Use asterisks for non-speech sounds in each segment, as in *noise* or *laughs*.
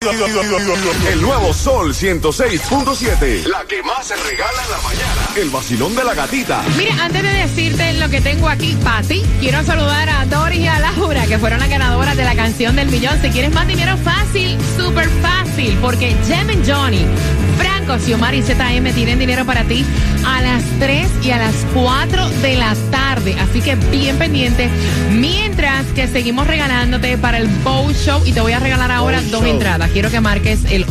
El nuevo Sol 106.7. La que más se regala en la mañana. El vacilón de la gatita. Mira, antes de decirte lo que tengo aquí para ti, quiero saludar a Doris y a Laura, que fueron las ganadoras de la canción del millón. Si quieres más dinero fácil, súper fácil, porque Jem and Johnny, Franco, Xiomar y ZM tienen dinero para ti a las 3 y a las 4 de la tarde. Así que bien pendiente. Mientras que seguimos regalándote para el Bow Show y te voy a regalar ahora Bow dos Show. entradas. Quiero que marques el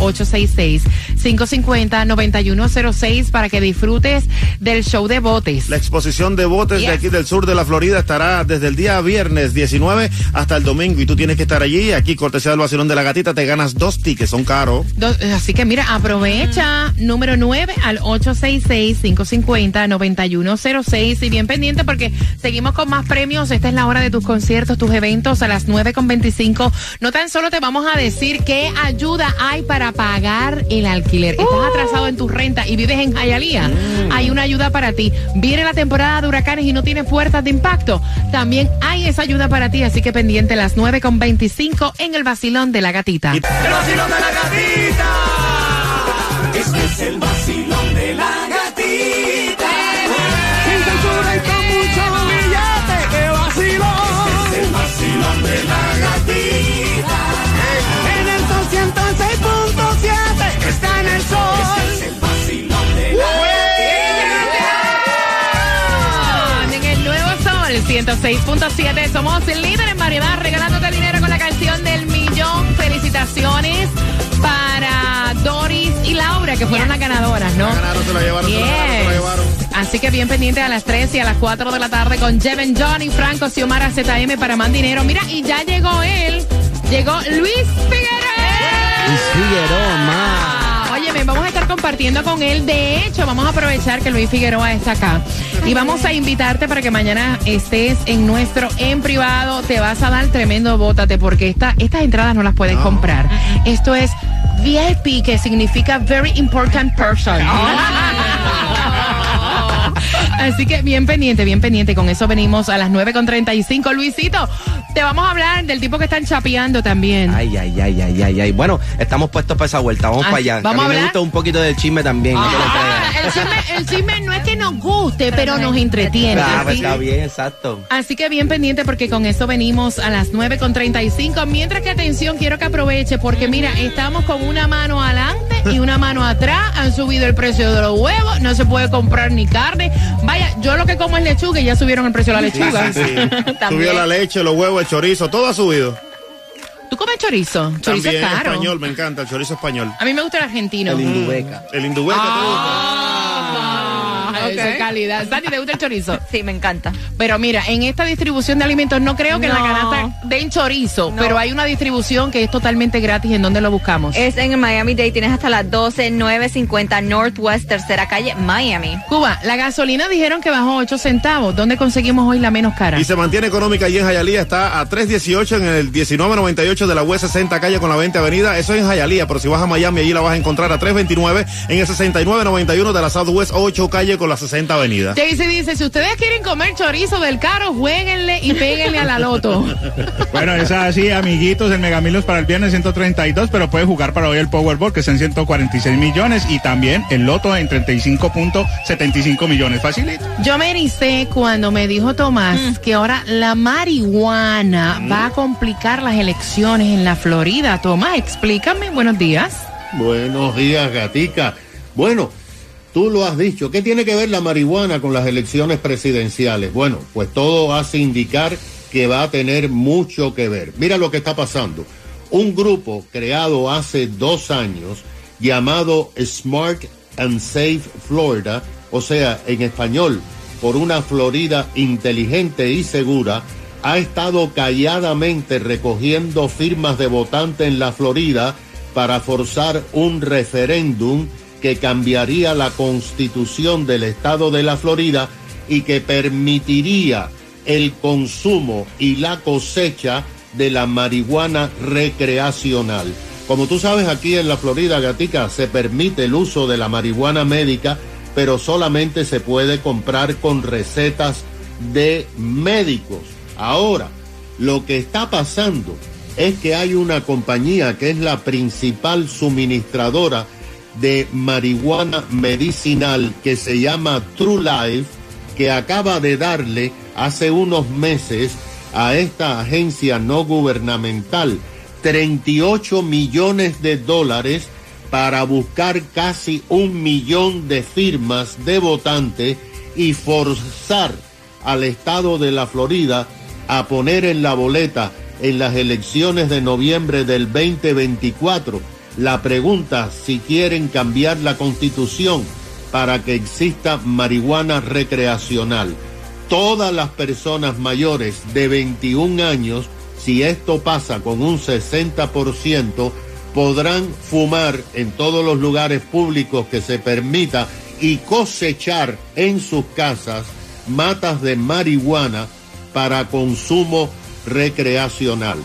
866-550-9106 para que disfrutes del show de botes. La exposición de botes de aquí del sur de la Florida estará desde el día viernes 19 hasta el domingo y tú tienes que estar allí. Aquí, cortesía del vacilón de la gatita, te ganas dos tickets, son caros. Dos- así que mira, aprovecha número 9 al 866-550-9106 y bien pendiente porque seguimos con más premios. Esta es la hora de tus conciertos, tus eventos a las 9.25. No tan solo te vamos a decir qué ayuda hay para pagar el alquiler. Estás atrasado en tu renta y vives en Hialeah. Hay una ayuda para ti. Viene la temporada de huracanes y no tienes puertas de impacto. También hay esa ayuda para ti, así que pendiente a las 9.25 en el vacilón de la gatita. El vacilón de la gatita. Este es el vacilón de la 106.7 somos líderes en variedad regalándote dinero con la canción del millón. Felicitaciones para Doris y Laura que fueron las ganadoras, ¿no? La ganaron, se la llevaron, se la ganaron, se la Yes. llevaron. Así que bien pendiente a las 3 y a las 4 de la tarde con Jeven Johnny, Franco, Xiomara, ZM para más dinero. Mira, y ya llegó él. Llegó Luis Figueroa. Luis Figueroa. Óyeme, vamos a estar compartiendo con él. De hecho, vamos a aprovechar que Luis Figueroa está acá. Y vamos a invitarte para que mañana estés en nuestro en privado. Te vas a dar tremendo bótate porque esta, estas entradas no las puedes comprar. Esto es VIP, que significa Very Important Person. Así que bien pendiente, bien pendiente. Con eso venimos a las 9.35. Luisito, te vamos a hablar del tipo que están chapeando también. Ay, ay, ay, ay, ay, ay. Bueno, estamos puestos para esa vuelta. Vamos Ah, para allá. ¿vamos a a mí me hablar? gusta un poquito del chisme también. Ah, el, chisme, el chisme no es que nos guste, pero nos entretiene. Ah, pues Así, está bien, exacto. así que bien pendiente porque con eso venimos a las 9.35. Mientras que atención, quiero que aproveche porque mira, estamos con una mano adelante y una mano atrás. Han subido el precio de los huevos, no se puede comprar ni carne. Vaya, yo lo que como es lechuga y ya subieron el precio de la *laughs* lechuga. Sí. *laughs* Subió la leche, los huevos, el chorizo, todo ha subido. ¿Tú comes chorizo? Chorizo También es caro. español, me encanta, el chorizo español. A mí me gusta el argentino. El indubeca. El hindubeca, ¿te Esa es calidad. Santi, ¿te gusta el chorizo? Sí, me encanta. Pero mira, en esta distribución de alimentos no creo que en la canasta den chorizo, No. pero hay una distribución que es totalmente gratis. ¿En dónde lo buscamos? Es en el Miami Dade, tienes hasta las 12, 950 Northwest, tercera calle, Miami. Cuba, la gasolina dijeron que bajó 8 centavos. ¿Dónde conseguimos hoy la menos cara? Y se mantiene económica allí en Jayalía, está a 318 en el 1998 de la U60 calle con la 20 avenida, eso es en Jayalía, pero si vas a Miami allí la vas a encontrar a 329 en el 6991 de la Southwest 8 calle con la 60 avenida. Daisy dice, si ustedes quieren comer chorizo del caro, jueguenle y péguenle a la loto. *laughs* Bueno, es así, amiguitos, el Megamilos para el viernes 132, pero puede jugar para hoy el Powerball, que está en 146 millones, y también el Loto en 35.75 millones. Facilito. Yo me ericé cuando me dijo Tomás que ahora la marihuana va a complicar las elecciones en la Florida. Tomás, explícame. Buenos días. Buenos días, gatica. Bueno, tú lo has dicho. ¿Qué tiene que ver la marihuana con las elecciones presidenciales? Bueno, pues todo hace indicar que va a tener mucho que ver. Mira lo que está pasando. Un grupo creado hace dos años llamado Smart and Safe Florida, o sea, en español, por una Florida inteligente y segura, ha estado calladamente recogiendo firmas de votantes en la Florida para forzar un referéndum que cambiaría la constitución del estado de la Florida y que permitiría el consumo y la cosecha de la marihuana recreacional. Como tú sabes, aquí en la Florida, Gatica, se permite el uso de la marihuana médica, pero solamente se puede comprar con recetas de médicos. Ahora, lo que está pasando es que hay una compañía que es la principal suministradora de marihuana medicinal que se llama True Life, que acaba de darle hace unos meses a esta agencia no gubernamental 38 millones de dólares para buscar casi un millón de firmas de votantes y forzar al estado de la Florida a poner en la boleta en las elecciones de noviembre del 2024 la pregunta si quieren cambiar la constitución para que exista marihuana recreacional. Todas las personas mayores de 21 años, si esto pasa con un 60%, podrán fumar en todos los lugares públicos que se permita y cosechar en sus casas matas de marihuana para consumo recreacional.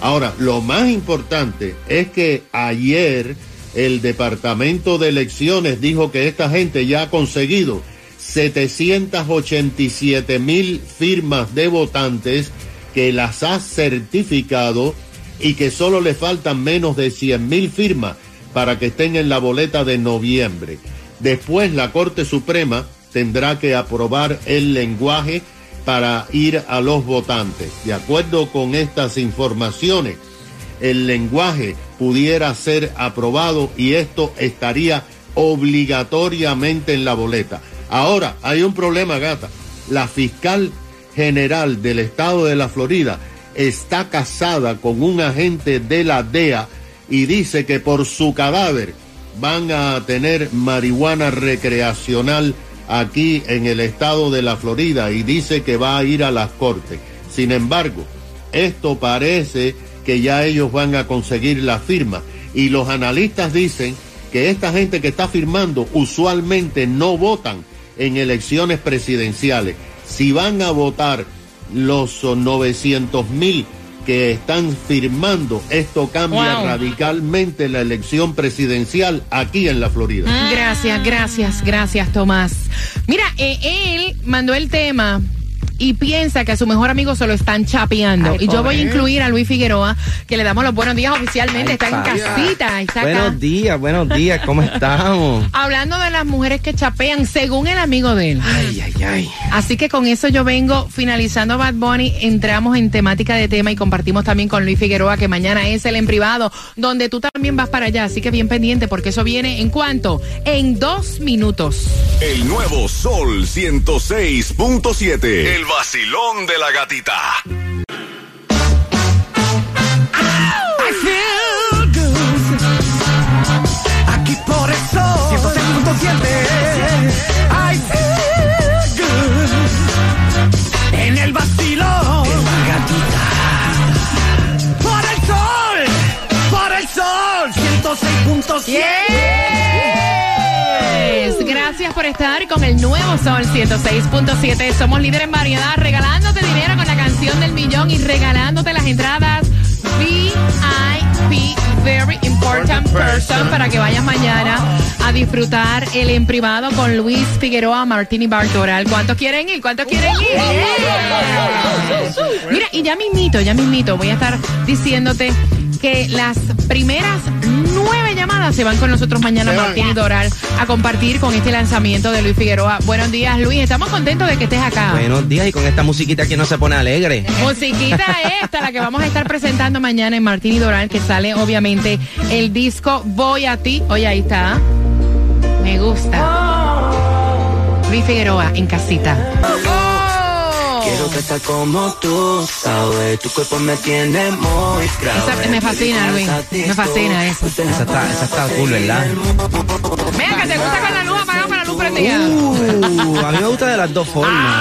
Ahora, lo más importante es que ayer el Departamento de Elecciones dijo que esta gente ya ha conseguido 787 mil firmas de votantes que las ha certificado y que solo le faltan menos de 100 mil firmas para que estén en la boleta de noviembre. Después la Corte Suprema tendrá que aprobar el lenguaje para ir a los votantes. De acuerdo con estas informaciones, el lenguaje pudiera ser aprobado y esto estaría obligatoriamente en la boleta. Ahora, hay un problema, gata. La fiscal general del estado de la Florida está casada con un agente de la DEA y dice que por su cadáver van a tener marihuana recreacional aquí en el estado de la Florida y dice que va a ir a las cortes. Sin embargo, esto parece que ya ellos van a conseguir la firma y los analistas dicen que esta gente que está firmando usualmente no votan en elecciones presidenciales. Si van a votar los 900 mil que están firmando, esto cambia Wow. radicalmente la elección presidencial aquí en la Florida. Gracias, gracias, gracias, Tomás. Mira, eh, él mandó el tema y piensa que a su mejor amigo se lo están chapeando. Ay, y yo voy a incluir a Luis Figueroa, que le damos los buenos días oficialmente. Ay, está en casita, está acá. Buenos días, buenos días, ¿cómo estamos? *laughs* Hablando de las mujeres que chapean, según el amigo de él. Ay, ay, ay. Así que con eso yo vengo finalizando Bad Bunny, entramos en temática de tema y compartimos también con Luis Figueroa que mañana es el en privado, donde tú también vas para allá, así que bien pendiente porque eso viene en cuanto, en dos minutos. El nuevo Sol 106.7. El vacilón de la gatita. I feel good. Aquí por eso 106.7 I feel good En el vacilón de la gatita Por el sol Por el sol 106.7 Yes. Gracias por estar con el nuevo Sol 106.7. Somos líderes en variedad, regalándote dinero con la canción del millón y regalándote las entradas VIP, Very Important Person, para que vayas mañana a disfrutar el en privado con Luis Figueroa, Martini Bartoral. ¿Cuántos quieren ir? ¿Cuántos quieren ir? Mira, y ya mismito, ya mismito, voy a estar diciéndote que las primeras nueve llamadas se van con nosotros mañana. Martín y Doral, a compartir con este lanzamiento de Luis Figueroa. Buenos días, Luis. Estamos contentos de que estés acá. Buenos días y con esta musiquita que no se pone alegre. Musiquita esta, la que vamos a estar presentando mañana en Martín y Doral, que sale obviamente el disco Voy a ti. Oye, ahí está. Me gusta. Luis Figueroa en casita. Quiero que sea como tú, sabes, tu cuerpo me tiene muy grave. Esa- me fascina, Luis. Me fascina eso. Esa está, esa está cool, ¿verdad? Mira, que te gusta con la luz apagada con la luz prendida. Uh, a mí me gusta de las dos formas.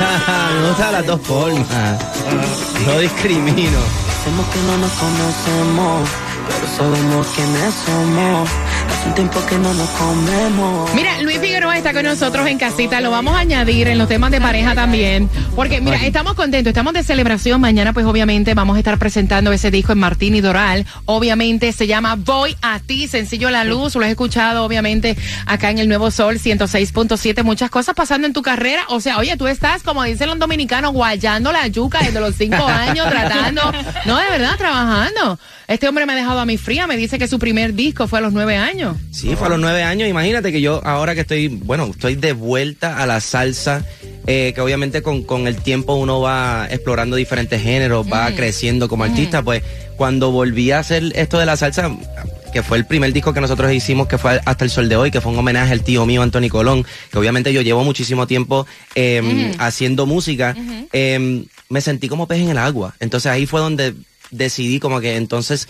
*laughs* me gusta de las dos formas. No discrimino. Hacemos que no nos conocemos, pero sabemos quiénes somos. Hace un tiempo que no nos comemos. Mira, Luis Figueroa está con nosotros en casita. Lo vamos a añadir en los temas de pareja también. Porque, mira, estamos contentos, estamos de celebración. Mañana, pues, obviamente, vamos a estar presentando ese disco en Martín y Doral. Obviamente, se llama Voy a ti, sencillo la luz. Lo has escuchado, obviamente, acá en el Nuevo Sol 106.7. Muchas cosas pasando en tu carrera. O sea, oye, tú estás, como dicen los dominicanos, guayando la yuca desde los cinco *laughs* años, tratando. No, de verdad, trabajando. Este hombre me ha dejado a mí fría. Me dice que su primer disco fue a los nueve años. Sí, fue a los nueve años. Imagínate que yo ahora que estoy, bueno, estoy de vuelta a la salsa, eh, que obviamente con, con el tiempo uno va explorando diferentes géneros, va creciendo como artista, pues cuando volví a hacer esto de la salsa, que fue el primer disco que nosotros hicimos, que fue hasta el sol de hoy, que fue un homenaje al tío mío, Anthony Colón, que obviamente yo llevo muchísimo tiempo eh, haciendo música, eh, me sentí como pez en el agua. Entonces ahí fue donde decidí como que entonces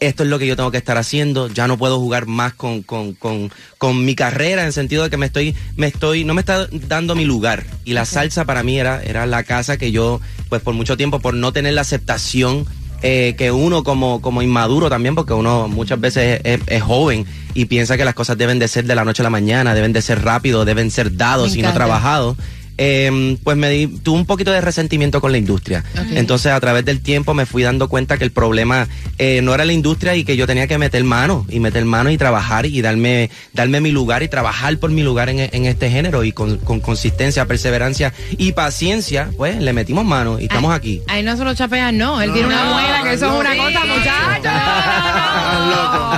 esto es lo que yo tengo que estar haciendo, ya no puedo jugar más con, con, con, con mi carrera en el sentido de que me estoy, me estoy, no me está dando mi lugar. Y la salsa para mí era, era la casa que yo, pues por mucho tiempo, por no tener la aceptación eh, que uno como, como inmaduro también, porque uno muchas veces es, es- es joven y piensa que las cosas deben de ser de la noche a la mañana, deben de ser rápido, deben ser dados y no trabajados. Eh, pues me di, tuve un poquito de resentimiento con la industria. Entonces, a través del tiempo me fui dando cuenta que el problema eh, no era la industria y que yo tenía que meter mano y meter mano y trabajar y darme, darme mi lugar y trabajar por mi lugar en, en este género y con, con consistencia, perseverancia y paciencia, pues le metimos mano y estamos aquí. Ahí no se lo chapean, no. Él tiene una muela que eso es una cosa, muchachos.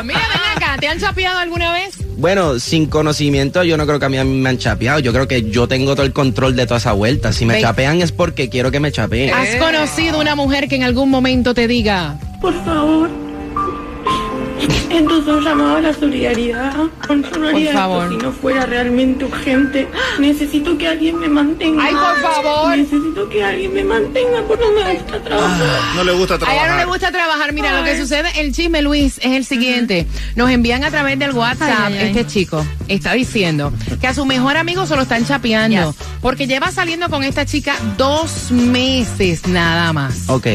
*laughs* Mira, ven acá, ¿te han chapeado alguna vez? Bueno, sin conocimiento, yo no creo que a mí me han chapeado. Yo creo que yo tengo todo el control de toda esa vuelta. Si me Ve- chapean es porque quiero que me chapeen. ¿Has conocido una mujer que en algún momento te diga, Por favor. Entonces llamaba a la solidaridad. Con solidaridad, Por favor. si no fuera realmente urgente, necesito que alguien me mantenga. Ay, por favor. Necesito que alguien me mantenga porque no me gusta trabajar. No le gusta a ella no le trabajar. gusta trabajar? Mira, lo que sucede, el chisme, Luis, es el siguiente. Nos envían a través del WhatsApp, Ay, ay, ay. este chico está diciendo que a su mejor amigo se lo están chapeando. Yes. Porque lleva saliendo con esta chica dos meses nada más. Ok.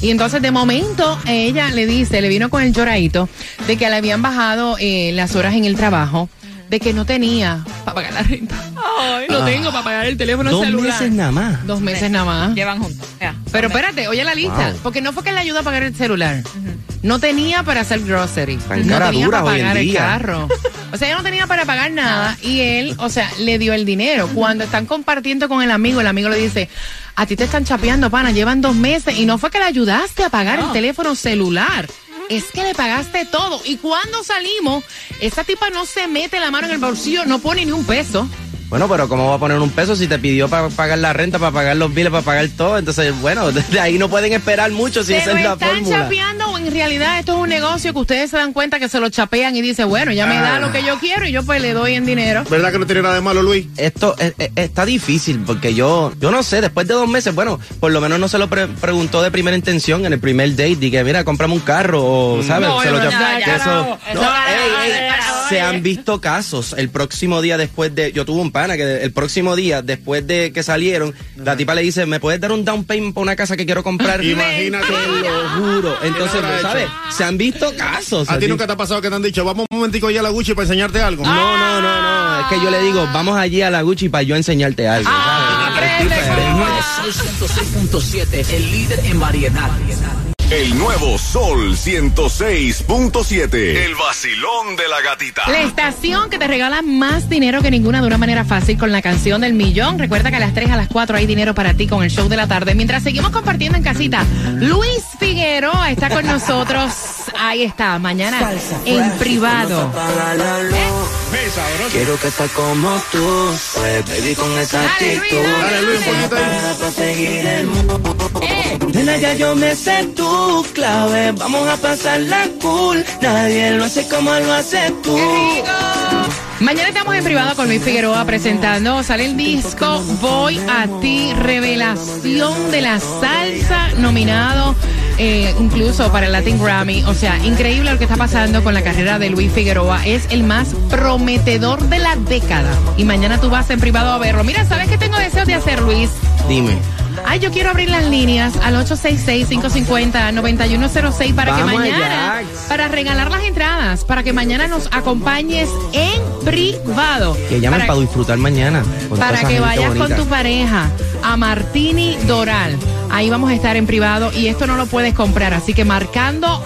Y entonces de momento ella le dice, le vino con el lloradito de que le habían bajado eh, las horas en el trabajo, de que no tenía para pagar la renta. Ay, no tengo para pagar el teléfono Dos celular. meses nada más. Dos meses nada más. Llevan juntos. Ya. Pero espérate, oye la lista, Wow. porque no fue que le ayudó a pagar el celular. No tenía para hacer grocery. Tan no tenía dura para pagar el carro. O sea, ella no tenía para pagar nada y él, o sea, le dio el dinero. Cuando están compartiendo con el amigo, el amigo le dice, a ti te están chapeando, pana, llevan dos meses y no fue que le ayudaste a pagar el teléfono celular. Es que le pagaste todo. Y cuando salimos, esa tipa no se mete la mano en el bolsillo, no pone ni un peso. Bueno, pero ¿cómo va a poner un peso si te pidió para pagar la renta, para pagar los biles, para pagar todo? Entonces, bueno, desde ahí no pueden esperar mucho si ¿Se esa es la están fórmula. chapeando o en realidad esto es un negocio que ustedes se dan cuenta que se lo chapean y dicen, bueno, ya me da lo que yo quiero y yo pues le doy en dinero? ¿Verdad que no tiene nada de malo, Luis? Esto es- es- está difícil porque yo, yo no sé, después de dos meses, bueno, por lo menos no se lo pre- preguntó de primera intención en el primer date, dije, mira, cómprame un carro o, ¿sabes? No, se lo no, ya, ya, eso- no, no, eso no, ey, ey, no, se han visto casos. El próximo día después de, yo tuve un pana que el próximo día, después de que salieron, la tipa le dice, ¿me puedes dar un down payment para una casa que quiero comprar? *laughs* Imagínate. Te lo juro. Entonces, ¿sabes? hecho? Se han visto casos. ¿A ti nunca te ha pasado que te han dicho, vamos un momentico allá a la Gucci para enseñarte algo? No, no, no, no. Es que yo le digo, vamos allí a la Gucci para yo enseñarte algo. ¿sabes? Es diferente. Sol 106.7, el líder en variedad. El nuevo Sol 106.7. El vacilón de la gatita. La estación que te regala más dinero que ninguna de una manera fácil con la canción del millón. Recuerda que a las 3 a las 4 hay dinero para ti con el show de la tarde. Mientras seguimos compartiendo en casita, Luis Figueroa está con nosotros. Ahí está, mañana en privado. Quiero que estés como tú, pues baby con esa Dale, Luis, actitud. Dale, Luis, un Nena, ya yo me sé tu clave, vamos a pasarla cool. Nadie lo hace como lo haces tú. Mañana estamos en privado con Luis Figueroa presentando, sale el disco Voy a ti, revelación de la salsa, nominado eh, incluso para el Latin Grammy. O sea, increíble lo que está pasando con la carrera de Luis Figueroa. Es el más prometedor de la década. Y mañana tú vas en privado a verlo. Mira, ¿sabes qué tengo deseos de hacer, Luis? Dime. Ay, yo quiero abrir las líneas al 866-550-9106 para que mañana, allá. para regalar las entradas, para que mañana nos acompañes en privado. Que llamen Para- para, disfrutar mañana. para que vayas bonita. con tu pareja a Martini Doral. Ahí vamos a estar en privado y esto no lo puedes comprar. Así que marcando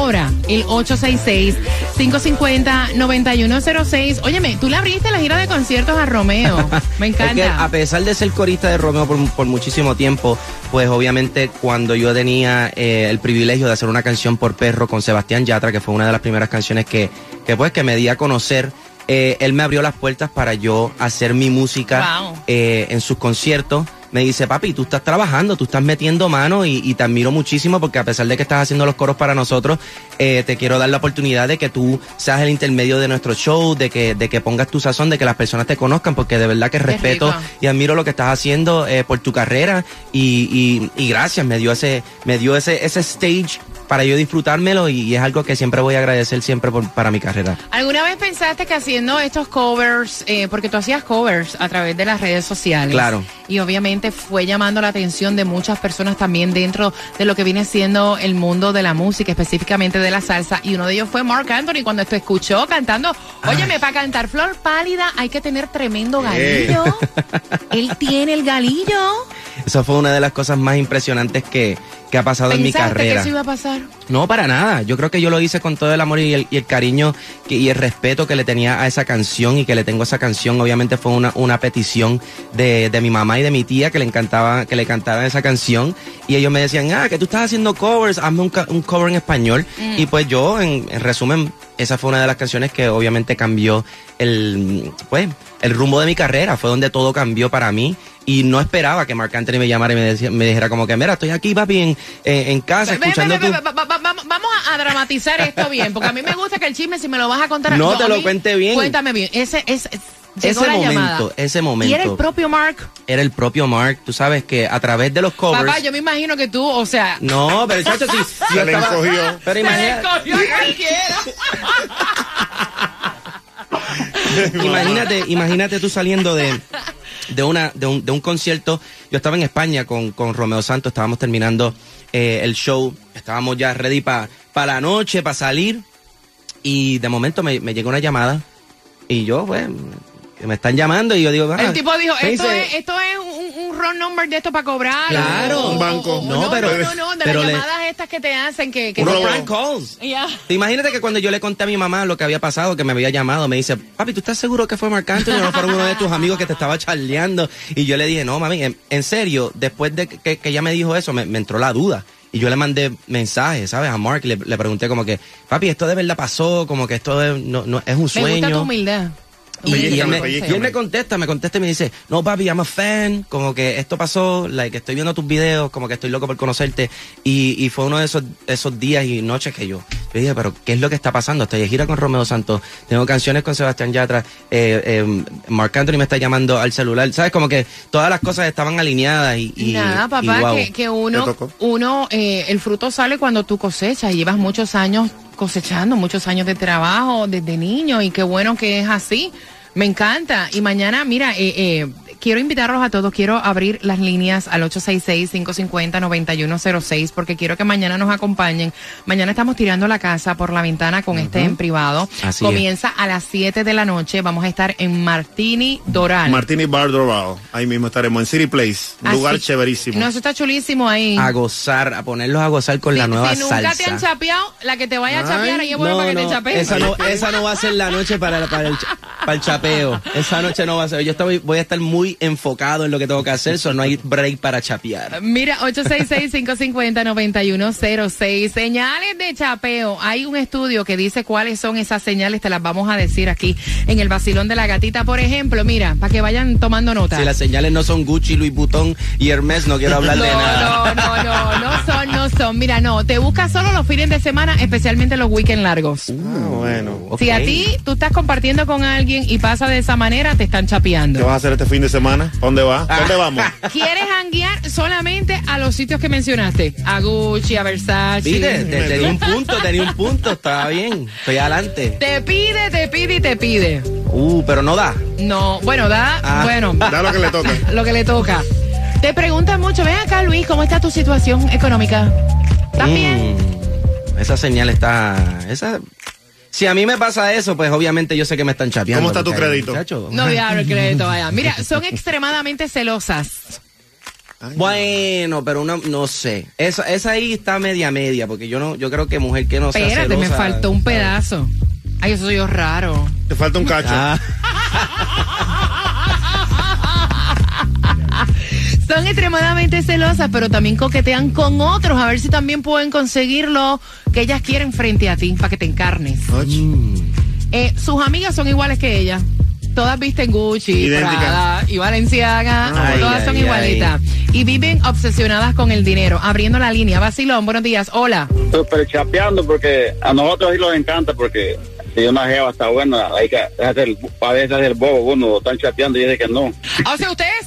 ahora el 866-550-9106. Óyeme, tú le abriste la gira de conciertos a Romeo. Me *laughs* Es que encanta. a pesar de ser corista de Romeo por, por muchísimo tiempo, pues obviamente cuando yo tenía eh, el privilegio de hacer una canción por perro con Sebastián Yatra, que fue una de las primeras canciones que, que pues que me di a conocer, eh, él me abrió las puertas para yo hacer mi música Wow. eh, en sus conciertos. Me dice, papi, tú estás trabajando, tú estás metiendo mano y, y te admiro muchísimo porque a pesar de que estás haciendo los coros para nosotros, eh, te quiero dar la oportunidad de que tú seas el intermedio de nuestro show, de que, de que pongas tu sazón, de que las personas te conozcan, porque de verdad que respeto rico. y admiro lo que estás haciendo eh, por tu carrera y, y, y gracias, me dio ese, me dio ese, ese stage para yo disfrutármelo y, y es algo que siempre voy a agradecer siempre por- para mi carrera. ¿Alguna vez pensaste que haciendo estos covers, eh, porque tú hacías covers a través de las redes sociales? Claro. Y obviamente fue llamando la atención de muchas personas también dentro de lo que viene siendo el mundo de la música, específicamente de la salsa. Y uno de ellos fue Mark Anthony cuando te escuchó cantando. Óyeme, para cantar Flor Pálida hay que tener tremendo galillo. *laughs* Él tiene el galillo. Esa fue una de las cosas más impresionantes que, que ha pasado en mi ¿Pensaste que carrera. eso iba a pasar? No, para nada. Yo creo que yo lo hice con todo el amor y el, y el cariño que- y el respeto que le tenía a esa canción y que le tengo a esa canción. Obviamente fue una, una petición de, de mi mamá y de mi tía que le encantaba que le cantaran esa canción. Y ellos me decían, ah, que tú estás haciendo covers, hazme un cover en español. Mm. Y pues yo, en, en resumen, esa fue una de las canciones que obviamente cambió el, pues, el rumbo de mi carrera. Fue donde todo cambió para mí. Y no esperaba que Marc Anthony me llamara y me, decía- me dijera como que, mira, estoy aquí, papi, en, en, en casa, Ve, ve, escuchando ve, tu... ve, ve, va- va- va- Vamos a, dramatizar esto bien, porque a mí me gusta que el chisme, si me lo vas a contar... No yo, te lo mí- cuente bien. Cuéntame bien. Ese, es llegó ese momento, llamada. ese momento. Y era el propio Mark. Era el propio Mark. Tú sabes que a través de los covers. Papá, yo me imagino que tú, o sea... No, pero chacho, sí. *laughs* Se yo le estaba- encogió. Pero Se le imagínate, cogió a cualquiera. *laughs* imagínate, imagínate tú saliendo de, de, una, de, un, de un concierto. Yo estaba en España con, con Romeo Santos, estábamos terminando eh, el show, estábamos ya ready para la noche, para salir. Y de momento me, me llegó una llamada y yo, pues, me están llamando y yo digo, ah, El tipo dijo, esto dice- es, esto es un, un wrong number de esto para cobrar. Claro. O- Un banco. o- No, no, pero- no, no, no, de pero las le- llamadas estas que te hacen que... que prank calls. Imagínate que cuando yo le conté a mi mamá lo que había pasado, que me había llamado, me dice, papi, ¿tú estás seguro que fue Marc Anthony o no fueron uno de tus amigos que te estaba charleando? Y yo le dije, no, mami, en, en serio, después de que, que ella me dijo eso, me, me entró la duda. Y yo le mandé mensajes, ¿sabes? A Mark, le, le pregunté como que, papi, esto de verdad pasó, como que esto es, no, no, es un Me sueño. gusta tu humildad. Y, y él me, y él me contesta, me contesta y me dice, no papi, I'm a fan, como que esto pasó, like, estoy viendo tus videos, como que estoy loco por conocerte. Y, y fue uno de esos, esos días y noches que yo, yo dije, pero ¿qué es lo que está pasando? Estoy de gira con Romeo Santos, tengo canciones con Sebastián Yatra, eh, eh, Marc Anthony me está llamando al celular, ¿sabes? Como que todas las cosas estaban alineadas y... y Nada, y papá, guau. que, que uno, uno eh, el fruto sale cuando tú cosechas y llevas muchos años cosechando, muchos años de trabajo desde niño y qué bueno que es así. Me encanta. Y mañana, mira, eh, eh, quiero invitarlos a todos, quiero abrir las líneas al 866-550-9106 porque quiero que mañana nos acompañen. Mañana estamos tirando la casa por la ventana con este en privado. Así Comienza a las 7 de la noche. Vamos a estar en Martini Doral. Martini Bar Doral. Ahí mismo estaremos en City Place. Un Así- lugar chéverísimo. No, eso está chulísimo ahí. A gozar, a ponerlos a gozar con la nueva si nunca salsa. te han chapeado, la que te vaya a chapear, ahí es bueno No, para que no, te chapeen. esa no, esa no va a ser la noche para, para, el, *laughs* para el chapeo. Esa noche no va a ser. Yo estoy- voy a estar muy enfocado en lo que tengo que hacer, so no hay break para chapear. Mira, 866-550-9106. Señales de chapeo. Hay un estudio que dice cuáles son esas señales, te las vamos a decir aquí en el vacilón de la gatita. Por ejemplo, mira, para que vayan tomando nota. Si las señales no son Gucci, Louis Vuitton y Hermes, no quiero hablar No, de nada. no, no, no, no son, no son. Mira, no, te buscas solo los fines de semana, especialmente los weekends largos. Ah, bueno. Si a ti tú estás compartiendo con alguien y pasa de esa manera, te están chapeando. ¿Qué vas a hacer este fin de semana? ¿A ¿Dónde vas? ¿Dónde vamos? *laughs* ¿Quieres hanguear solamente a los sitios que mencionaste? A Gucci, a Versace. Viste, Te- tenía un punto, tenía un punto, estaba bien. Estoy adelante. Te pide, te pide y te pide. Uh, pero no da. No, bueno, da, Ah. bueno, *laughs* Da lo que le toca. *laughs* lo que le toca. Te preguntan mucho, ven acá Luis, ¿cómo está tu situación económica? ¿Estás bien? Mm, esa señal está. Esa. Si a mí me pasa eso, pues obviamente yo sé que me están chapeando. ¿Cómo está tu crédito? muchacho, No diablo el crédito, vaya. *laughs* Mira, son extremadamente celosas. Bueno, pero una, no sé. Esa, esa ahí está media media, porque yo no, yo creo que mujer que no sea Espérate, me celosa, faltó un pedazo. Ay, eso soy yo raro. Te falta un cacho. Ah, *laughs* Son extremadamente celosas, pero también coquetean con otros a ver si también pueden conseguir lo que ellas quieren frente a ti, para que te encarnes. Eh, sus amigas son iguales que ella. Todas visten Gucci. Prada y Valenciaga. Ay, todas ay, son ay. igualitas. Y viven obsesionadas con el dinero. Abriendo la línea. Vacilón, buenos días. Hola. Super chapeando porque a nosotros sí nos encanta porque si una jeva está buena, hay que hacer, a veces hacer bobo uno, están chapeando y dice que no. O sea, ustedes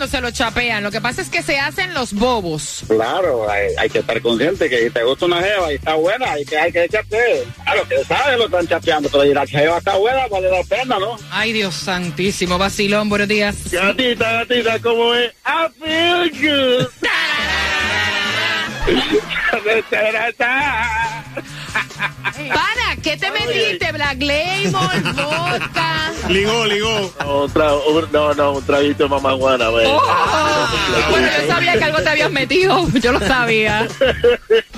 cuando se lo chapean. Lo que pasa es que se hacen los bobos. Claro, hay, hay que estar consciente que si te gusta una jeva y está buena, hay que, hay que chapear. Claro, que saben lo están chapeando, pero si la jeva está buena, vale la pena, ¿no? Ay, Dios santísimo. Vacilón, buenos días. Gatita, gatita, ¿cómo es? I feel good. *laughs* *laughs* Para, ¿qué te metiste? Black Label, vodka. Ligó, ligó. Otra, no, no, un traguito de mamaguana, güey. Oh. Bueno, yo sabía que algo te habías metido. *laughs* Yo lo sabía.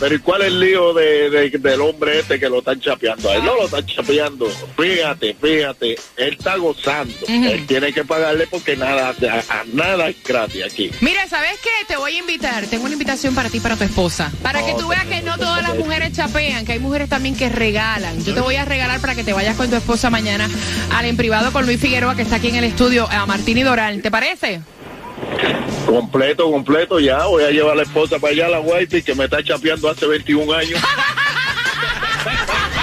Pero ¿y cuál es el lío de, de- del hombre este que lo están chapeando? A él no lo están chapeando. Fíjate, fíjate, él está gozando. Él tiene que pagarle porque nada, a, a nada es gratis aquí. Mira, ¿sabes qué? Te voy a invitar. Tengo una invitación para ti para tu esposa. Para que tú veas que no todas las mujeres chapean, que hay mujeres también que regalan. Yo te voy a regalar para que te vayas con tu esposa mañana al en privado con Luis Figueroa, que está aquí en el estudio, a Martín y Doral. ¿Te parece? Completo, completo, ya. Voy a llevar a la esposa para allá, la Whitey, que me está chapeando hace 21 años. *laughs*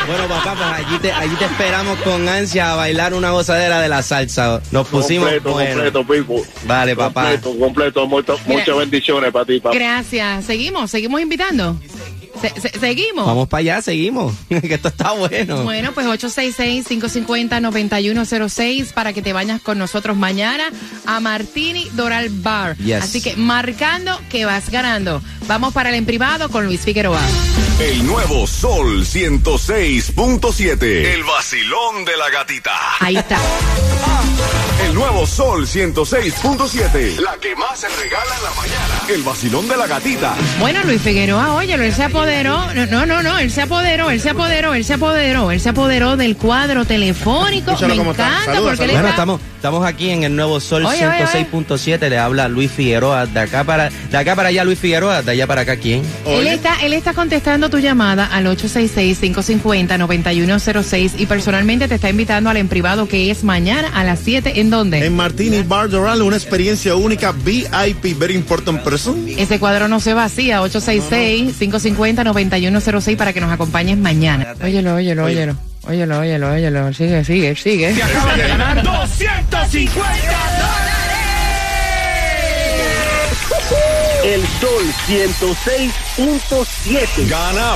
Bueno, papá, pues allí te, allí te esperamos con ansia a bailar una gozadera de la salsa. Nos pusimos completo, bueno. completo, Pipo. Vale, papá. Completo, completo. Muchas, bendiciones para ti, papá. Gracias. ¿Seguimos? ¿Seguimos invitando? Se- se- ¿Seguimos? Vamos para allá, seguimos. *laughs* que esto está bueno. Bueno, pues 866-550-9106 para que te vayas con nosotros mañana a Martini Doral Bar. Yes. Así que marcando que vas ganando. Vamos para el en privado con Luis Figueroa. El nuevo Sol 106.7. El vacilón de la gatita. Ahí está. El nuevo Sol 106.7. La que más se regala en la mañana. El vacilón de la gatita. Bueno, Luis Figueroa, oye, él se apoderó. No, no, no, él se apoderó, él se apoderó, él se apoderó, él se apoderó del cuadro telefónico. Escúchalo Me encanta Saluda, porque él Bueno, está. estamos, estamos aquí en el nuevo Sol Oye, oye, oye. 106.7. Le habla Luis Figueroa. De acá para, de acá para allá, Luis Figueroa. De allá para acá, ¿quién? Él está, él está contestando tu llamada al 866-550-9106 y personalmente te está invitando al en privado que es mañana a las 7. ¿En dónde? En Martini Bar Doral, una experiencia única VIP, very important person. Ese cuadro no se vacía, 866-550-9106 para que nos acompañes mañana. Óyelo, óyelo, óyelo. Óyelo, óyelo, óyelo. Sigue, sigue, sigue. Acabas de ganar 250 El Sol 106.7. Gana